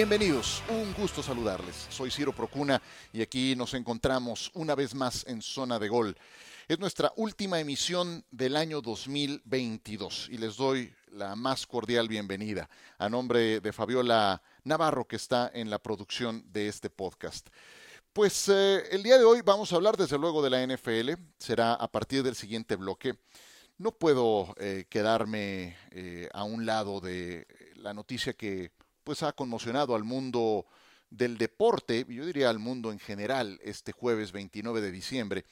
Bienvenidos, un gusto saludarles. Soy Ciro Procuna y aquí nos encontramos una vez más en Zona de Gol. Es nuestra última emisión del año 2022 y les doy la más cordial bienvenida a nombre de Fabiola Navarro que está en la producción de este podcast. Pues eh, el día de hoy vamos a hablar desde luego de la NFL, será a partir del siguiente bloque. No puedo eh, quedarme eh, a un lado de la noticia que pues ha conmocionado al mundo del deporte, y yo diría al mundo en general, este jueves 29 de diciembre,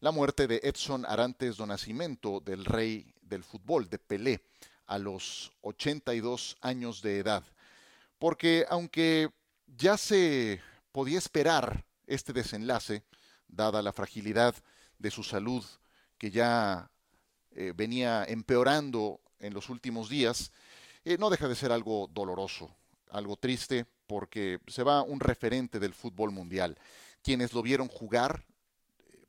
la muerte de Edson Arantes do Nascimento, del rey del fútbol, de Pelé, a los 82 años de edad. Porque aunque ya se podía esperar este desenlace, dada la fragilidad de su salud que ya eh, venía empeorando en los últimos días, eh, no deja de ser algo doloroso, algo triste, porque se va un referente del fútbol mundial. Quienes lo vieron jugar eh,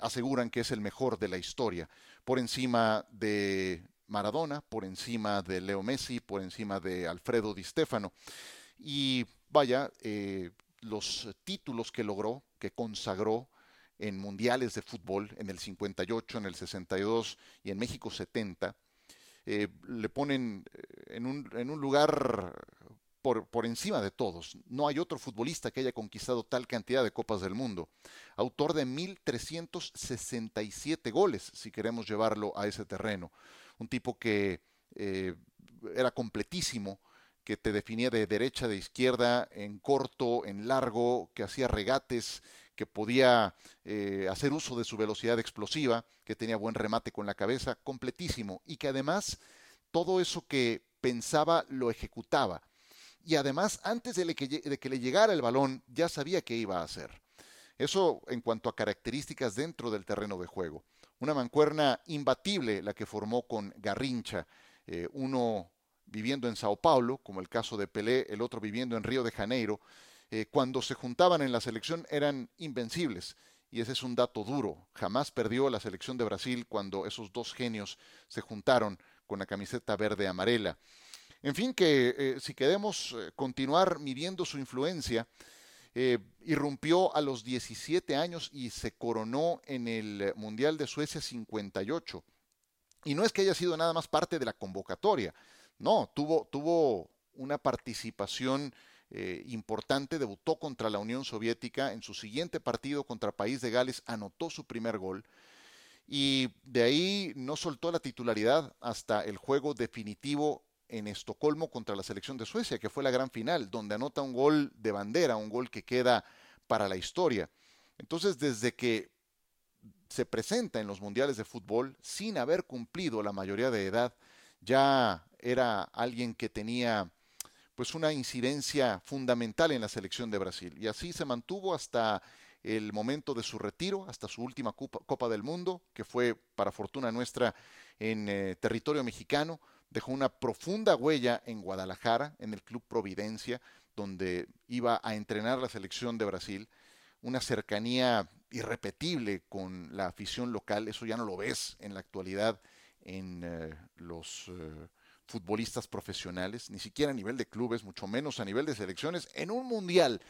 aseguran que es el mejor de la historia, por encima de Maradona, por encima de Leo Messi, por encima de Alfredo Di Stefano. Y vaya, eh, los títulos que logró, que consagró en mundiales de fútbol, en el 58, en el 62 y en México 70, eh, le ponen en un, en un lugar por, encima de todos. No hay otro futbolista que haya conquistado tal cantidad de Copas del Mundo. Autor de 1.367 goles, si queremos llevarlo a ese terreno. Un tipo que eh, era completísimo, que te definía de derecha, de izquierda, en corto, en largo, que hacía regates, que podía eh, hacer uso de su velocidad explosiva, que tenía buen remate con la cabeza, completísimo. Y que además todo eso que pensaba lo ejecutaba y además antes de, que le llegara el balón ya sabía qué iba a hacer. Eso en cuanto a características dentro del terreno de juego. Una mancuerna imbatible la que formó con Garrincha, eh, uno viviendo en Sao Paulo, como el caso de Pelé, el otro viviendo en Río de Janeiro. Eh, cuando se juntaban en la selección eran invencibles. Y ese es un dato duro. Jamás perdió la selección de Brasil cuando esos dos genios se juntaron con la camiseta verde amarela. En fin, que eh, si queremos eh, continuar midiendo su influencia, eh, irrumpió a los 17 años y se coronó en el Mundial de Suecia 58. Y no es que haya sido nada más parte de la convocatoria, no, tuvo, tuvo una participación importante, debutó contra la Unión Soviética, en su siguiente partido contra País de Gales anotó su primer gol y de ahí no soltó la titularidad hasta el juego definitivo en Estocolmo contra la selección de Suecia, que fue la gran final, donde anota un gol de bandera, un gol que queda para la historia. Entonces, desde que se presenta en los mundiales de fútbol, sin haber cumplido la mayoría de edad, ya era alguien que tenía pues una incidencia fundamental en la selección de Brasil. Y así se mantuvo hasta el momento de su retiro, hasta su última Copa, del Mundo, que fue, para fortuna nuestra, en eh, territorio mexicano, dejó una profunda huella en Guadalajara, en el Club Providencia, donde iba a entrenar la selección de Brasil, una cercanía irrepetible con la afición local, eso ya no lo ves en la actualidad en eh, los eh, futbolistas profesionales, ni siquiera a nivel de clubes, mucho menos a nivel de selecciones, en un mundial.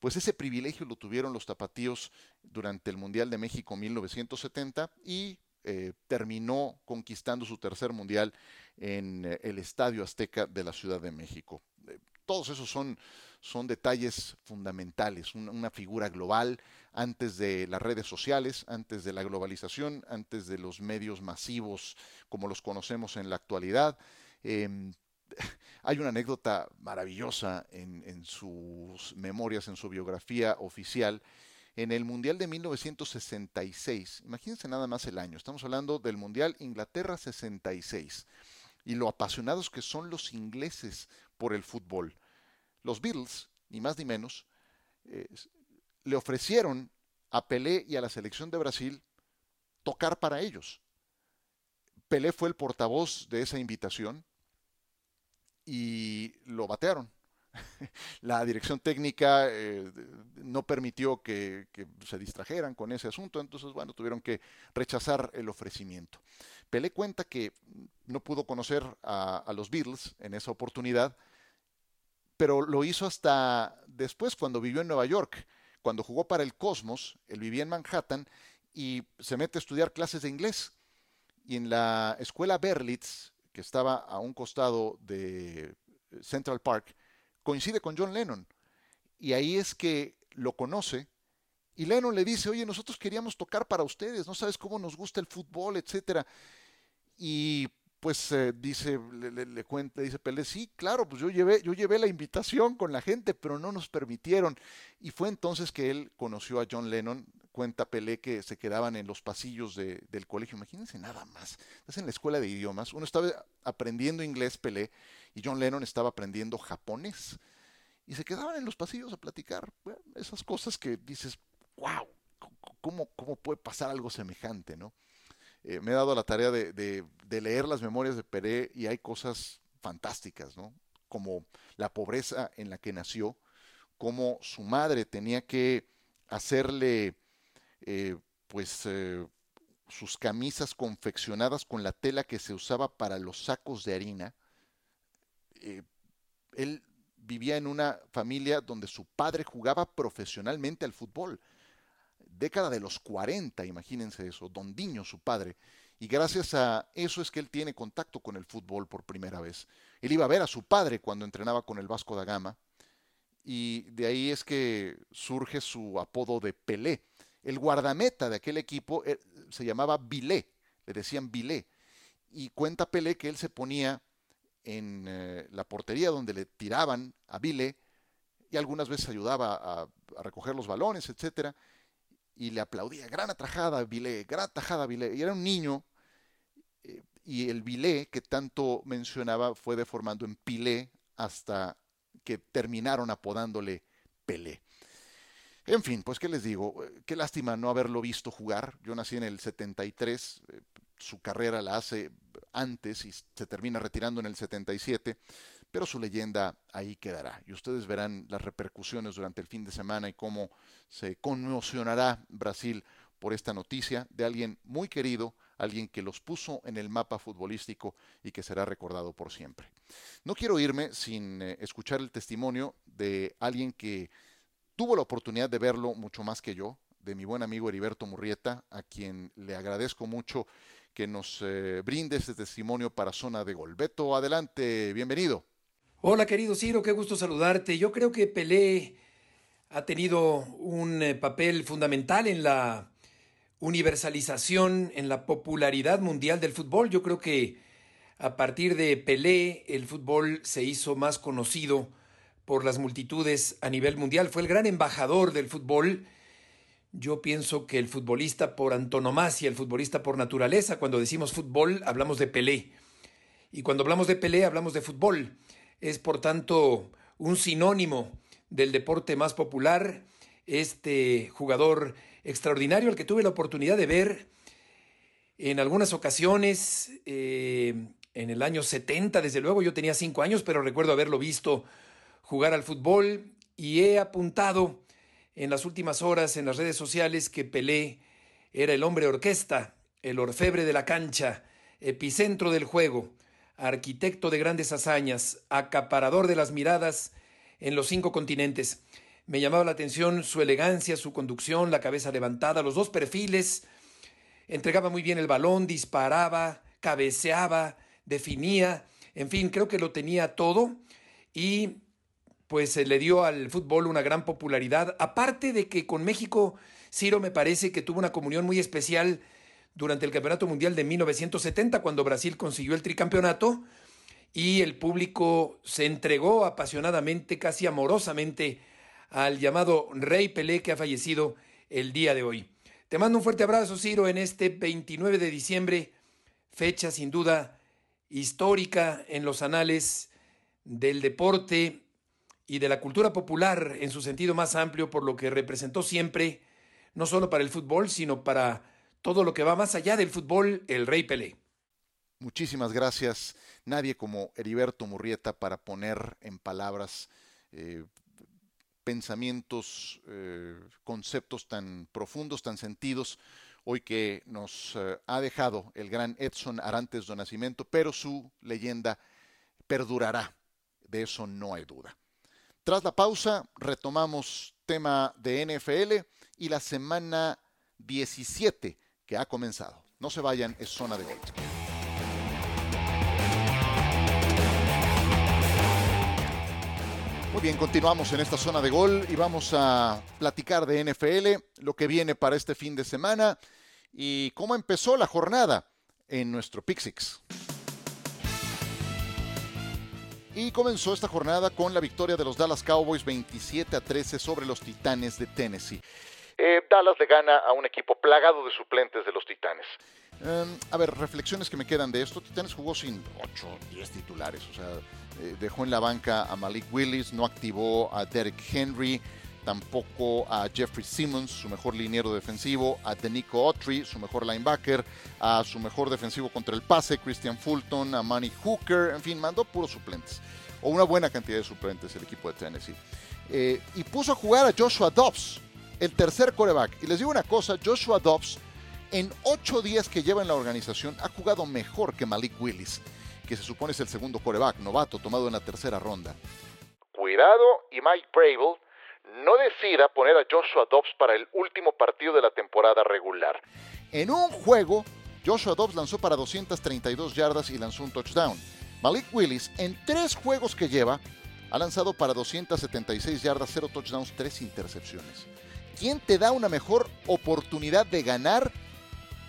Pues ese privilegio lo tuvieron los tapatíos durante el Mundial de México 1970 y eh, terminó conquistando su tercer mundial en eh, el Estadio Azteca de la Ciudad de México. Eh, todos esos son, son detalles fundamentales, una, figura global antes de las redes sociales, antes de la globalización, antes de los medios masivos como los conocemos en la actualidad. Em, hay una anécdota maravillosa en, sus memorias, en su biografía oficial, en el Mundial de 1966. Imagínense nada más el año. Estamos hablando del Mundial Inglaterra 66 y lo apasionados que son los ingleses por el fútbol. Los Beatles, ni más ni menos, eh, le ofrecieron a Pelé y a la selección de Brasil tocar para ellos. Pelé fue el portavoz de esa invitación y lo batearon. la dirección técnica eh, no permitió que, se distrajeran con ese asunto, entonces, bueno, tuvieron que rechazar el ofrecimiento. Pelé cuenta que no pudo conocer a, los Beatles en esa oportunidad, pero lo hizo hasta después cuando vivió en Nueva York, cuando jugó para el Cosmos, él vivía en Manhattan y se mete a estudiar clases de inglés. Y en la escuela Berlitz, que estaba a un costado de Central Park, coincide con John Lennon. Y ahí es que lo conoce. Y Lennon le dice, oye, nosotros queríamos tocar para ustedes, no sabes cómo nos gusta el fútbol, etcétera. Y pues eh, dice, le, cuenta, dice Pelé, sí, claro, pues yo llevé, yo llevé la invitación con la gente, pero no nos permitieron. Y fue entonces que él conoció a John Lennon, cuenta Pelé que se quedaban en los pasillos del colegio, imagínense nada más, estás en la escuela de idiomas, uno estaba aprendiendo inglés Pelé y John Lennon estaba aprendiendo japonés. Y se quedaban en los pasillos a platicar esas cosas que dices, wow, ¿cómo, ¿cómo puede pasar algo semejante, no? Eh, me he dado la tarea de, leer las memorias de Peré y hay cosas fantásticas, ¿no? Como la pobreza en la que nació, como su madre tenía que hacerle, eh, pues, eh, sus camisas confeccionadas con la tela que se usaba para los sacos de harina. Él vivía en una familia donde su padre jugaba profesionalmente al fútbol década de los 40, imagínense eso, Dondiño, su padre. Y gracias a eso es que él tiene contacto con el fútbol por primera vez. Él iba a ver a su padre cuando entrenaba con el Vasco da Gama. Y de ahí es que surge su apodo de Pelé. El guardameta de aquel equipo eh, se llamaba Vilé, le decían Vilé. Y cuenta Pelé que él se ponía en eh, la portería donde le tiraban a Vilé y algunas veces ayudaba a, recoger los balones, etcétera y le aplaudía, gran atajada Vilé, gran atajada Vilé. Y era un niño eh, y el Vilé que tanto mencionaba fue deformando en Pilé hasta que terminaron apodándole Pelé. En fin, pues qué les digo, eh, qué lástima no haberlo visto jugar. Yo nací en el 73, eh, su carrera la hace antes y se termina retirando en el 77 pero su leyenda ahí quedará. Y ustedes verán las repercusiones durante el fin de semana y cómo se conmocionará Brasil por esta noticia de alguien muy querido, alguien que los puso en el mapa futbolístico y que será recordado por siempre. No quiero irme sin eh, escuchar el testimonio de alguien que tuvo la oportunidad de verlo mucho más que yo, de mi buen amigo Heriberto Murrieta, a quien le agradezco mucho que nos eh, brinde este testimonio para Zona de Gol. Beto, adelante, bienvenido. Hola querido Ciro, qué gusto saludarte. Yo creo que Pelé ha tenido un eh, papel fundamental en la universalización, en la popularidad mundial del fútbol. Yo creo que a partir de Pelé el fútbol se hizo más conocido por las multitudes a nivel mundial. Fue el gran embajador del fútbol. Yo pienso que el futbolista por antonomasia, el futbolista por naturaleza, cuando decimos fútbol hablamos de Pelé. Y cuando hablamos de Pelé hablamos de fútbol es por tanto un sinónimo del deporte más popular, este jugador extraordinario al que tuve la oportunidad de ver en algunas ocasiones, eh, en el año 70, desde luego yo tenía cinco años, pero recuerdo haberlo visto jugar al fútbol y he apuntado en las últimas horas en las redes sociales que Pelé era el hombre orquesta, el orfebre de la cancha, epicentro del juego, arquitecto de grandes hazañas, acaparador de las miradas en los cinco continentes. Me llamaba la atención su elegancia, su conducción, la cabeza levantada, los dos perfiles. Entregaba muy bien el balón, disparaba, cabeceaba, definía, en fin, creo que lo tenía todo y pues le dio al fútbol una gran popularidad. Aparte de que con México, Ciro me parece que tuvo una comunión muy especial durante el Campeonato Mundial de 1970, cuando Brasil consiguió el tricampeonato y el público se entregó apasionadamente, casi amorosamente, al llamado Rey Pelé que ha fallecido el día de hoy. Te mando un fuerte abrazo, Ciro, en este 29 de diciembre, fecha sin duda histórica en los anales del deporte y de la cultura popular en su sentido más amplio, por lo que representó siempre, no solo para el fútbol, sino para todo lo que va más allá del fútbol, el Rey Pelé. Muchísimas gracias. Nadie como Heriberto Murrieta para poner en palabras eh, pensamientos, eh, conceptos tan profundos, tan sentidos, hoy que nos eh, ha dejado el gran Edson Arantes do Nascimento, pero su leyenda perdurará, de eso no hay duda. Tras la pausa, retomamos tema de NFL y la semana 17 que ha comenzado. No se vayan, es zona de gol. Muy bien, continuamos en esta zona de gol y vamos a platicar de NFL, lo que viene para este fin de semana y cómo empezó la jornada en nuestro Pixix. Y comenzó esta jornada con la victoria de los Dallas Cowboys 27 a 13 sobre los Titanes de Tennessee. Eh, Dallas le gana a un equipo plagado de suplentes de los Titanes. Em, a ver, reflexiones que me quedan de esto. Titanes jugó sin 8, 10 titulares. O sea, eh, dejó en la banca a Malik Willis, no activó a Derek Henry, tampoco a Jeffrey Simmons, su mejor liniero defensivo, a Denico Autry, su mejor linebacker, a su mejor defensivo contra el pase, Christian Fulton, a Manny Hooker, en fin, mandó puros suplentes. O una buena cantidad de suplentes el equipo de Tennessee. Eh, y puso a jugar a Joshua Dobbs, el tercer coreback. Y les digo una cosa, Joshua Dobbs, en ocho días que lleva en la organización, ha jugado mejor que Malik Willis que se supone es el segundo coreback, novato, tomado en la tercera ronda. Cuidado y Mike Bravel no decida poner a Joshua Dobbs para el último partido de la temporada regular. En un juego, Joshua Dobbs lanzó para 232 yardas y lanzó un touchdown. Malik Willis, en tres juegos que lleva, ha lanzado para 276 yardas, 0 touchdowns, 3 intercepciones. ¿Quién te da una mejor oportunidad de ganar?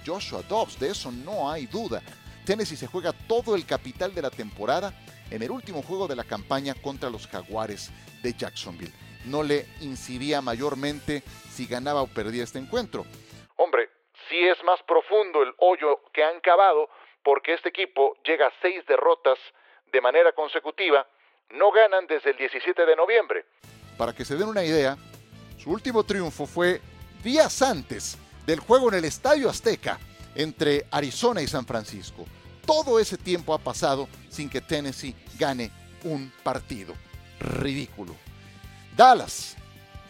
Joshua Dobbs, de eso no hay duda. Tennessee se juega todo el capital de la temporada en el último juego de la campaña contra los Jaguares de Jacksonville. No le incidía mayormente si ganaba o perdía este encuentro. Hombre, sí es más profundo el hoyo que han cavado porque este equipo llega a seis derrotas de manera consecutiva. No ganan desde el 17 de noviembre. Para que se den una idea, su último triunfo fue días antes del juego en el Estadio Azteca entre Arizona y San Francisco. Todo ese tiempo ha pasado sin que Tennessee gane un partido. Ridículo. Dallas.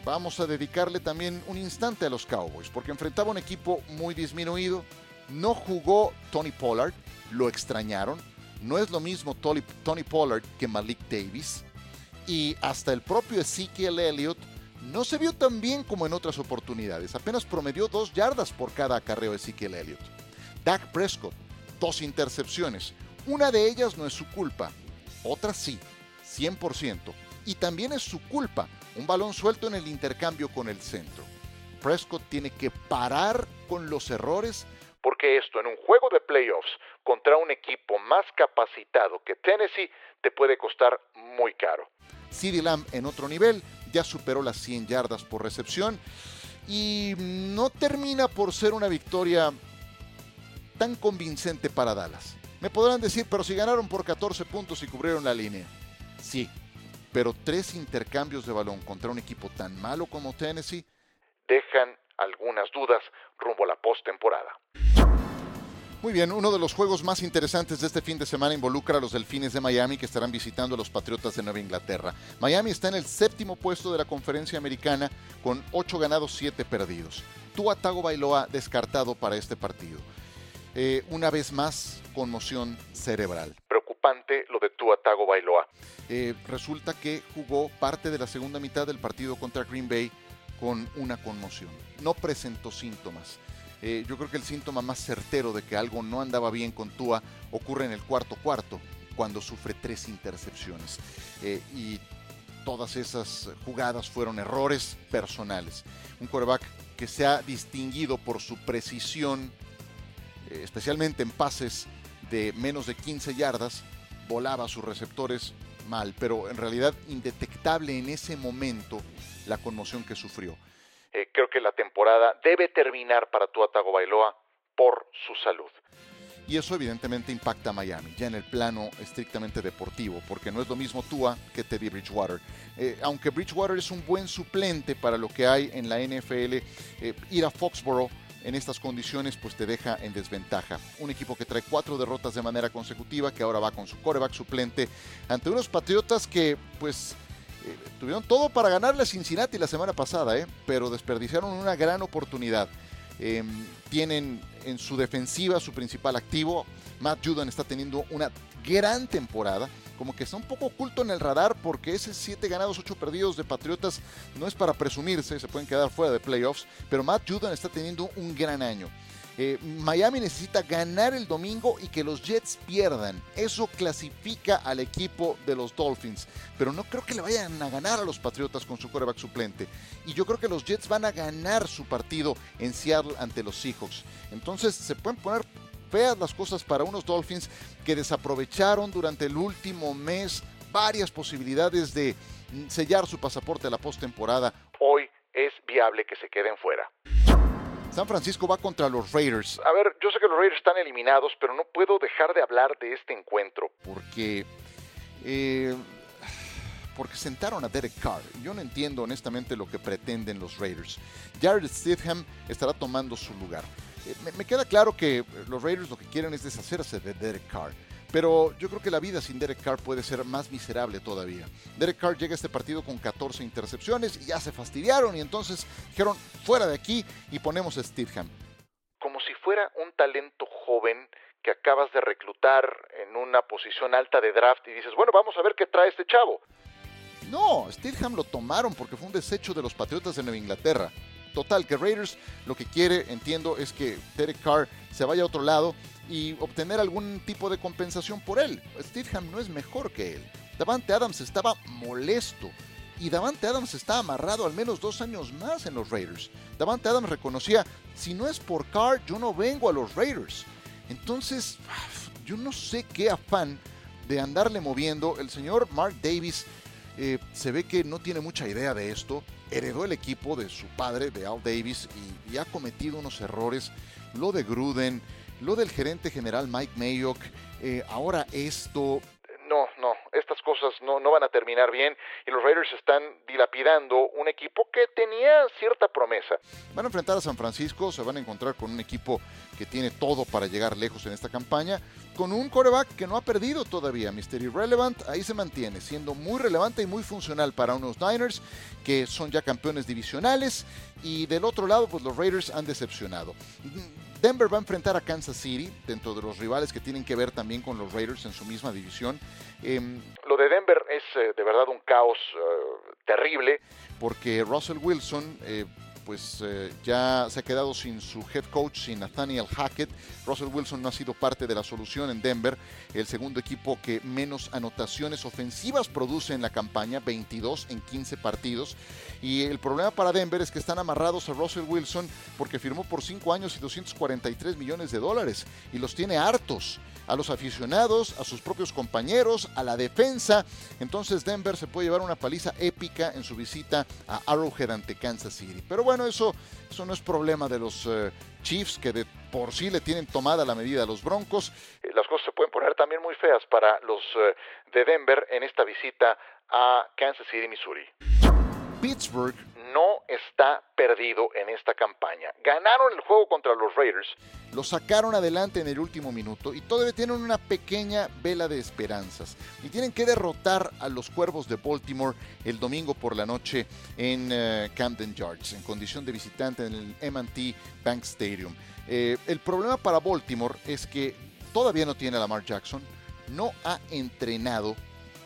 Vamos a dedicarle también un instante a los Cowboys porque enfrentaba un equipo muy disminuido. No jugó Tony Pollard, lo extrañaron. No es lo mismo Tony Pollard que Malik Davis. Y hasta el propio Ezekiel Elliott no se vio tan bien como en otras oportunidades. Apenas promedió dos yardas por cada acarreo Ezekiel Elliott. Dak Prescott, dos intercepciones. Una de ellas no es su culpa, otra sí, 100%. Y también es su culpa, un balón suelto en el intercambio con el centro. Prescott tiene que parar con los errores porque esto en un juego de playoffs contra un equipo más capacitado que Tennessee te puede costar muy caro. CeeDee Lamb en otro nivel ya superó las 100 yardas por recepción y no termina por ser una victoria tan convincente para Dallas. Me podrán decir, pero si ganaron por 14 puntos y cubrieron la línea. Sí, pero tres intercambios de balón contra un equipo tan malo como Tennessee dejan algunas dudas rumbo a la postemporada. Muy bien, uno de los juegos más interesantes de este fin de semana involucra a los Delfines de Miami que estarán visitando a los Patriotas de Nueva Inglaterra. Miami está en el séptimo puesto de la conferencia americana con 8 ganados, 7 perdidos. Tua Tago Bailoa descartado para este partido. Eh, una vez más, conmoción cerebral. Lo de Tua Tago Bailoa. Eh, resulta que jugó parte de la segunda mitad del partido contra Green Bay con una conmoción. No presentó síntomas. Eh, yo creo que el síntoma más certero de que algo no andaba bien con Tua ocurre en el cuarto cuarto, cuando sufre tres intercepciones. y todas esas jugadas fueron errores personales. Un quarterback que se ha distinguido por su precisión eh, especialmente en pases de menos de 15 yardas, volaba sus receptores mal, pero en realidad indetectable en ese momento la conmoción que sufrió. Eh, creo que la temporada debe terminar para Tua Bailoa por su salud. Y eso evidentemente impacta a Miami, ya en el plano estrictamente deportivo, porque no es lo mismo Tua que Teddy Bridgewater. Eh, aunque Bridgewater es un buen suplente para lo que hay en la NFL, ir a Foxborough en estas condiciones pues te deja en desventaja. Un equipo que trae cuatro derrotas de manera consecutiva, que ahora va con su coreback suplente ante unos Patriotas que pues eh, tuvieron todo para ganarle a Cincinnati la semana pasada, ¿eh? pero desperdiciaron una gran oportunidad. Em, tienen en su defensiva su principal activo. Matt Judon está teniendo una gran temporada. Como que está un poco oculto en el radar porque ese 7 ganados, 8 perdidos de Patriotas no es para presumirse, se pueden quedar fuera de playoffs, pero Matt Judon está teniendo un gran año. Eh, Miami necesita ganar el domingo y que los Jets pierdan. Eso clasifica al equipo de los Dolphins. Pero no creo que le vayan a ganar a los Patriotas con su quarterback suplente. Y yo creo que los Jets van a ganar su partido en Seattle ante los Seahawks. Entonces se pueden poner feas las cosas para unos Dolphins que desaprovecharon durante el último mes varias posibilidades de sellar su pasaporte a la postemporada. Hoy es viable que se queden fuera. San Francisco va contra los Raiders. A ver, yo sé que los Raiders están eliminados, pero no puedo dejar de hablar de este encuentro. Porque. Eh, porque sentaron a Derek Carr. Yo no entiendo honestamente lo que pretenden los Raiders. Jared Stidham estará tomando su lugar. Me, me queda claro que los Raiders lo que quieren es deshacerse de Derek Carr. Pero yo creo que la vida sin Derek Carr puede ser más miserable todavía. Derek Carr llega a este partido con 14 intercepciones y ya se fastidiaron y entonces dijeron fuera de aquí y ponemos a Steedham. Como si fuera un talento joven que acabas de reclutar en una posición alta de draft y dices, bueno, vamos a ver qué trae este chavo. No, Steedham lo tomaron porque fue un desecho de los Patriotas de Nueva Inglaterra. Total, que Raiders lo que quiere, entiendo, es que Derek Carr se vaya a otro lado y obtener algún tipo de compensación por él. Steedham no es mejor que él. Davante Adams estaba molesto y Davante Adams está amarrado al menos dos años más en los Raiders. Davante Adams reconocía, si no es por Carr, yo no vengo a los Raiders. Entonces, yo no sé qué afán de andarle moviendo. El señor Mark Davis eh, se ve que no tiene mucha idea de esto. Heredó el equipo de su padre, de Al Davis, y, ha cometido unos errores. Lo de Gruden, lo del gerente general Mike Mayock, eh, ahora esto... No, no, estas cosas no, no van a terminar bien y los Raiders están dilapidando un equipo que tenía cierta promesa. Van a enfrentar a San Francisco, se van a encontrar con un equipo que tiene todo para llegar lejos en esta campaña, con un coreback que no ha perdido todavía, Mr. Irrelevant, ahí se mantiene, siendo muy relevante y muy funcional para unos Niners que son ya campeones divisionales y del otro lado pues los Raiders han decepcionado. Denver va a enfrentar a Kansas City, dentro de los rivales que tienen que ver también con los Raiders en su misma división. Em, lo de Denver es eh, de verdad un caos eh, terrible, porque Russell Wilson eh, pues eh, ya se ha quedado sin su head coach, sin Nathaniel Hackett. Russell Wilson no ha sido parte de la solución en Denver, el segundo equipo que menos anotaciones ofensivas produce en la campaña, 22 en 15 partidos. Y el problema para Denver es que están amarrados a Russell Wilson porque firmó por 5 años y 243 millones de dólares y los tiene hartos a los aficionados, a sus propios compañeros, a la defensa. Entonces Denver se puede llevar una paliza épica en su visita a Arrowhead ante Kansas City. Pero bueno, eso, eso no es problema de los eh, Chiefs que de por sí le tienen tomada la medida a los Broncos. Eh, las cosas se pueden poner también muy feas para los eh, de Denver en esta visita a Kansas City, Missouri. Pittsburgh no está perdido en esta campaña. Ganaron el juego contra los Raiders, lo sacaron adelante en el último minuto y todavía tienen una pequeña vela de esperanzas. Y tienen que derrotar a los Cuervos de Baltimore el domingo por la noche en eh, Camden Yards, en condición de visitante en el MT Bank Stadium. Eh, el problema para Baltimore es que todavía no tiene a Lamar Jackson, no ha entrenado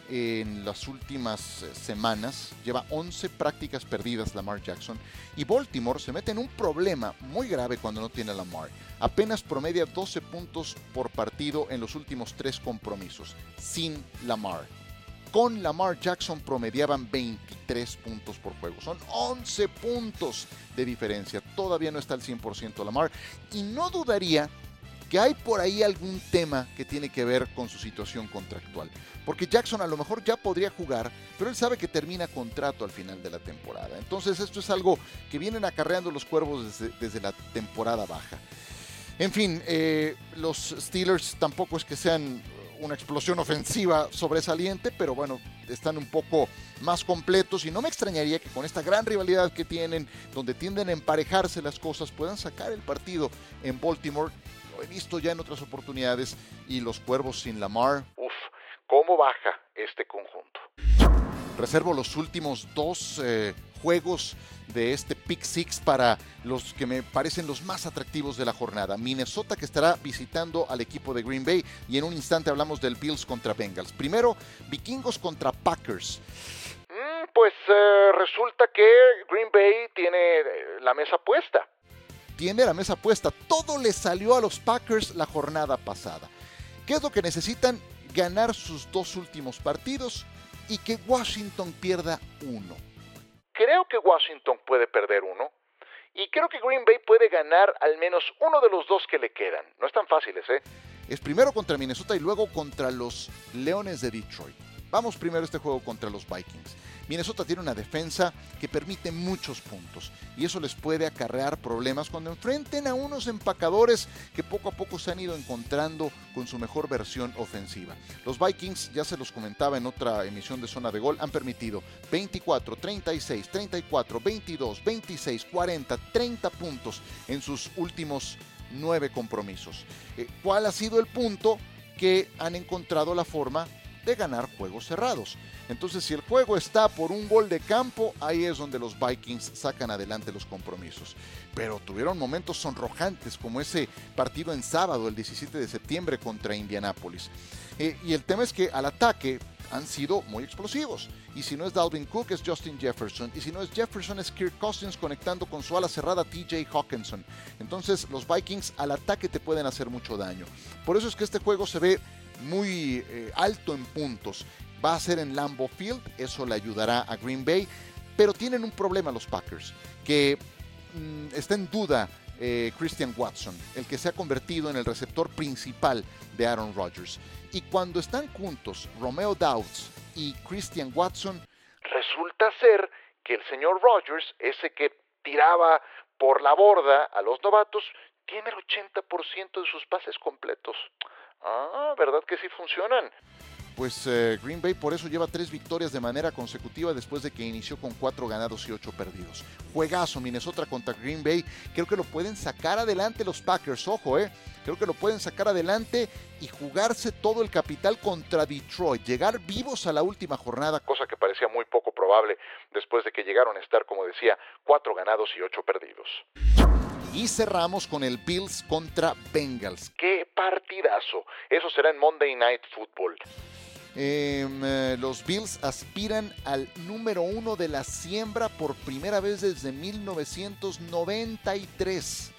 en las últimas eh, semanas. Lleva 11 prácticas perdidas Lamar Jackson. Y Baltimore se mete en un problema muy grave cuando no tiene a Lamar. Apenas promedia 12 puntos por partido en los últimos tres compromisos. Sin Lamar. Con Lamar Jackson promediaban 23 puntos por juego. Son 11 puntos de diferencia. Todavía no está al 100% Lamar. Y no dudaría que hay por ahí algún tema que tiene que ver con su situación contractual. Porque Jackson a lo mejor ya podría jugar, pero él sabe que termina contrato al final de la temporada. Entonces esto es algo que vienen acarreando los cuervos desde, la temporada baja. En fin, eh, los Steelers tampoco es que sean una explosión ofensiva sobresaliente, pero bueno, están un poco más completos y no me extrañaría que con esta gran rivalidad que tienen, donde tienden a emparejarse las cosas, puedan sacar el partido en Baltimore he visto ya en otras oportunidades. Y los cuervos sin Lamar. Uf, ¿cómo baja este conjunto? Reservo los últimos dos eh, juegos de este Pick Six para los que me parecen los más atractivos de la jornada. Minnesota que estará visitando al equipo de Green Bay y en un instante hablamos del Bills contra Bengals. Primero, Vikingos contra Packers. Mm, pues eh, resulta que Green Bay tiene eh, la mesa puesta. Tiene la mesa puesta. Todo le salió a los Packers la jornada pasada. ¿Qué es lo que necesitan? Ganar sus dos últimos partidos y que Washington pierda uno. Creo que Washington puede perder uno. Y creo que Green Bay puede ganar al menos uno de los dos que le quedan. No están fáciles, ¿eh? Es primero contra Minnesota y luego contra los Leones de Detroit. Vamos primero a este juego contra los Vikings. Minnesota tiene una defensa que permite muchos puntos y eso les puede acarrear problemas cuando enfrenten a unos empacadores que poco a poco se han ido encontrando con su mejor versión ofensiva. Los Vikings, ya se los comentaba en otra emisión de Zona de Gol, han permitido 24, 36, 34, 22, 26, 40, 30 puntos en sus últimos nueve compromisos. Eh, ¿Cuál ha sido el punto? que han encontrado la forma de ganar juegos cerrados. Entonces, si el juego está por un gol de campo, ahí es donde los Vikings sacan adelante los compromisos. Pero tuvieron momentos sonrojantes, como ese partido en sábado, el 17 de septiembre, contra Indianápolis. Eh, y el tema es que al ataque han sido muy explosivos. Y si no es Dalvin Cook, es Justin Jefferson. Y si no es Jefferson, es Kirk Cousins conectando con su ala cerrada TJ Hawkinson. Entonces, los Vikings al ataque te pueden hacer mucho daño. Por eso es que este juego se ve muy eh, alto en puntos. Va a ser en Lambeau Field, eso le ayudará a Green Bay, pero tienen un problema los Packers, que mm, está en duda eh, Christian Watson, el que se ha convertido en el receptor principal de Aaron Rodgers. Y cuando están juntos Romeo Dowds y Christian Watson, resulta ser que el señor Rodgers, ese que tiraba por la borda a los novatos, tiene el 80% de sus pases completos. Ah, ¿verdad que sí funcionan? Pues eh, Green Bay por eso lleva tres victorias de manera consecutiva después de que inició con cuatro ganados y ocho perdidos. Juegazo Minnesota contra Green Bay. Creo que lo pueden sacar adelante los Packers. Ojo, eh. Creo que lo pueden sacar adelante y jugarse todo el capital contra Detroit. Llegar vivos a la última jornada. Cosa que parecía muy poco probable después de que llegaron a estar, como decía, cuatro ganados y ocho perdidos. Y cerramos con el Bills contra Bengals. ¡Qué partidazo! Eso será en Monday Night Football. Em, eh, los Bills aspiran al número uno de la siembra por primera vez desde 1993.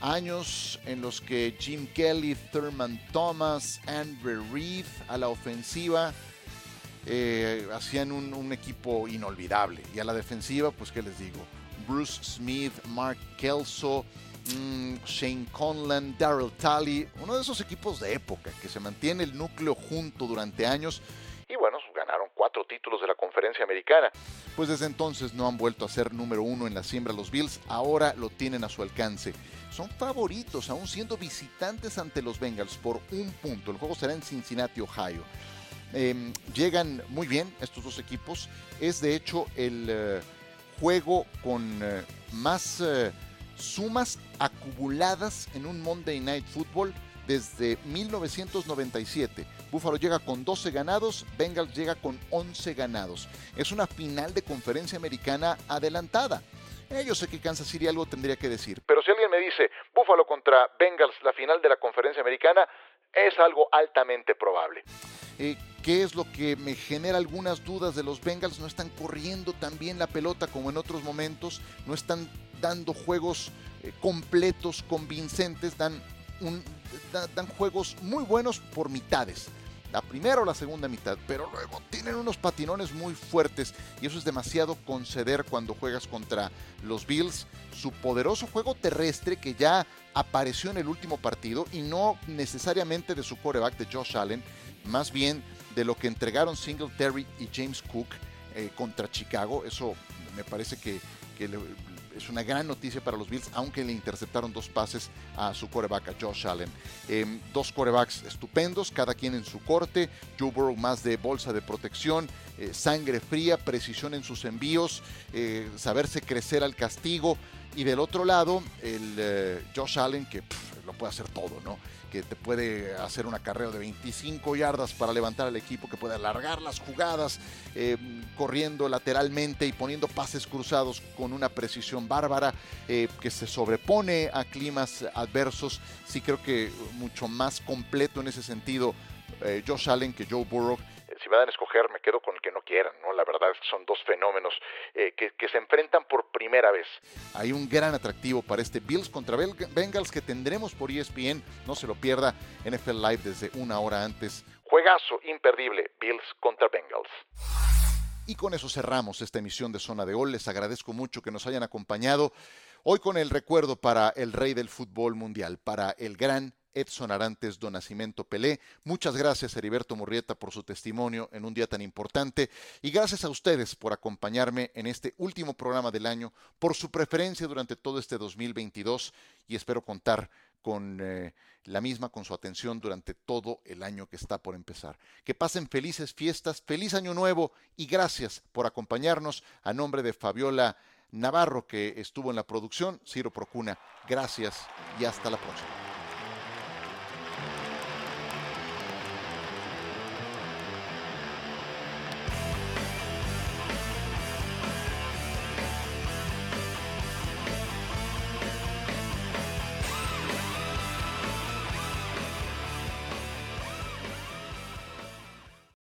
Años en los que Jim Kelly, Thurman Thomas, Andrew Reed a la ofensiva eh, hacían un, un equipo inolvidable. Y a la defensiva, pues, ¿qué les digo? Bruce Smith, Mark Kelso, mm, Shane Conlan, Daryl Talley, uno de esos equipos de época que se mantiene el núcleo junto durante años. Y bueno, ganaron cuatro títulos de la conferencia americana. Pues desde entonces no han vuelto a ser número uno en la siembra los Bills, ahora lo tienen a su alcance. Son favoritos, aún siendo visitantes ante los Bengals por un punto. El juego será en Cincinnati, Ohio. Em, llegan muy bien estos dos equipos. Es de hecho el... Eh, juego con eh, más eh, sumas acumuladas en un Monday Night Football desde 1997. Buffalo llega con 12 ganados, Bengals llega con 11 ganados. Es una final de conferencia americana adelantada. Eh, yo sé que Kansas City algo tendría que decir. Pero si alguien me dice Buffalo contra Bengals, la final de la conferencia americana, es algo altamente probable. Eh, ¿Qué es lo que me genera algunas dudas de los Bengals? No están corriendo tan bien la pelota como en otros momentos, no están dando juegos eh, completos, convincentes, dan, dan juegos muy buenos por mitades la primera o la segunda mitad, pero luego tienen unos patinones muy fuertes y eso es demasiado conceder cuando juegas contra los Bills. Su poderoso juego terrestre que ya apareció en el último partido y no necesariamente de su coreback de Josh Allen, más bien de lo que entregaron Singletary y James Cook eh, contra Chicago. Eso me parece que, es una gran noticia para los Bills, aunque le interceptaron dos pases a su coreback, a Josh Allen. Em, dos corebacks estupendos, cada quien en su corte. Joe Burrow más de bolsa de protección, eh, sangre fría, precisión en sus envíos, eh, saberse crecer al castigo. Y del otro lado, el Josh Allen, que lo puede hacer todo, ¿no? Que te puede hacer una carrera de 25 yardas para levantar al equipo, que puede alargar las jugadas eh, corriendo lateralmente y poniendo pases cruzados con una precisión bárbara, eh, que se sobrepone a climas adversos. Sí creo que mucho más completo en ese sentido eh, Josh Allen que Joe Burrow me dan a escoger, me quedo con el que no quieran, ¿no? La verdad es que son dos fenómenos eh, que, que, se enfrentan por primera vez. Hay un gran atractivo para este Bills contra Bengals que tendremos por ESPN, no se lo pierda, NFL Live desde una hora antes. Juegazo imperdible, Bills contra Bengals. Y con eso cerramos esta emisión de Zona de Gol. Les agradezco mucho que nos hayan acompañado hoy con el recuerdo para el rey del fútbol mundial, para el gran Edson Arantes do Nascimento Pelé. Muchas gracias, Heriberto Murrieta, por su testimonio en un día tan importante. Y gracias a ustedes por acompañarme en este último programa del año, por su preferencia durante todo este 2022 y espero contar con eh, la misma, con su atención durante todo el año que está por empezar. Que pasen felices fiestas, feliz año nuevo y gracias por acompañarnos a nombre de Fabiola Navarro que estuvo en la producción, Ciro Procuna. Gracias y hasta la próxima.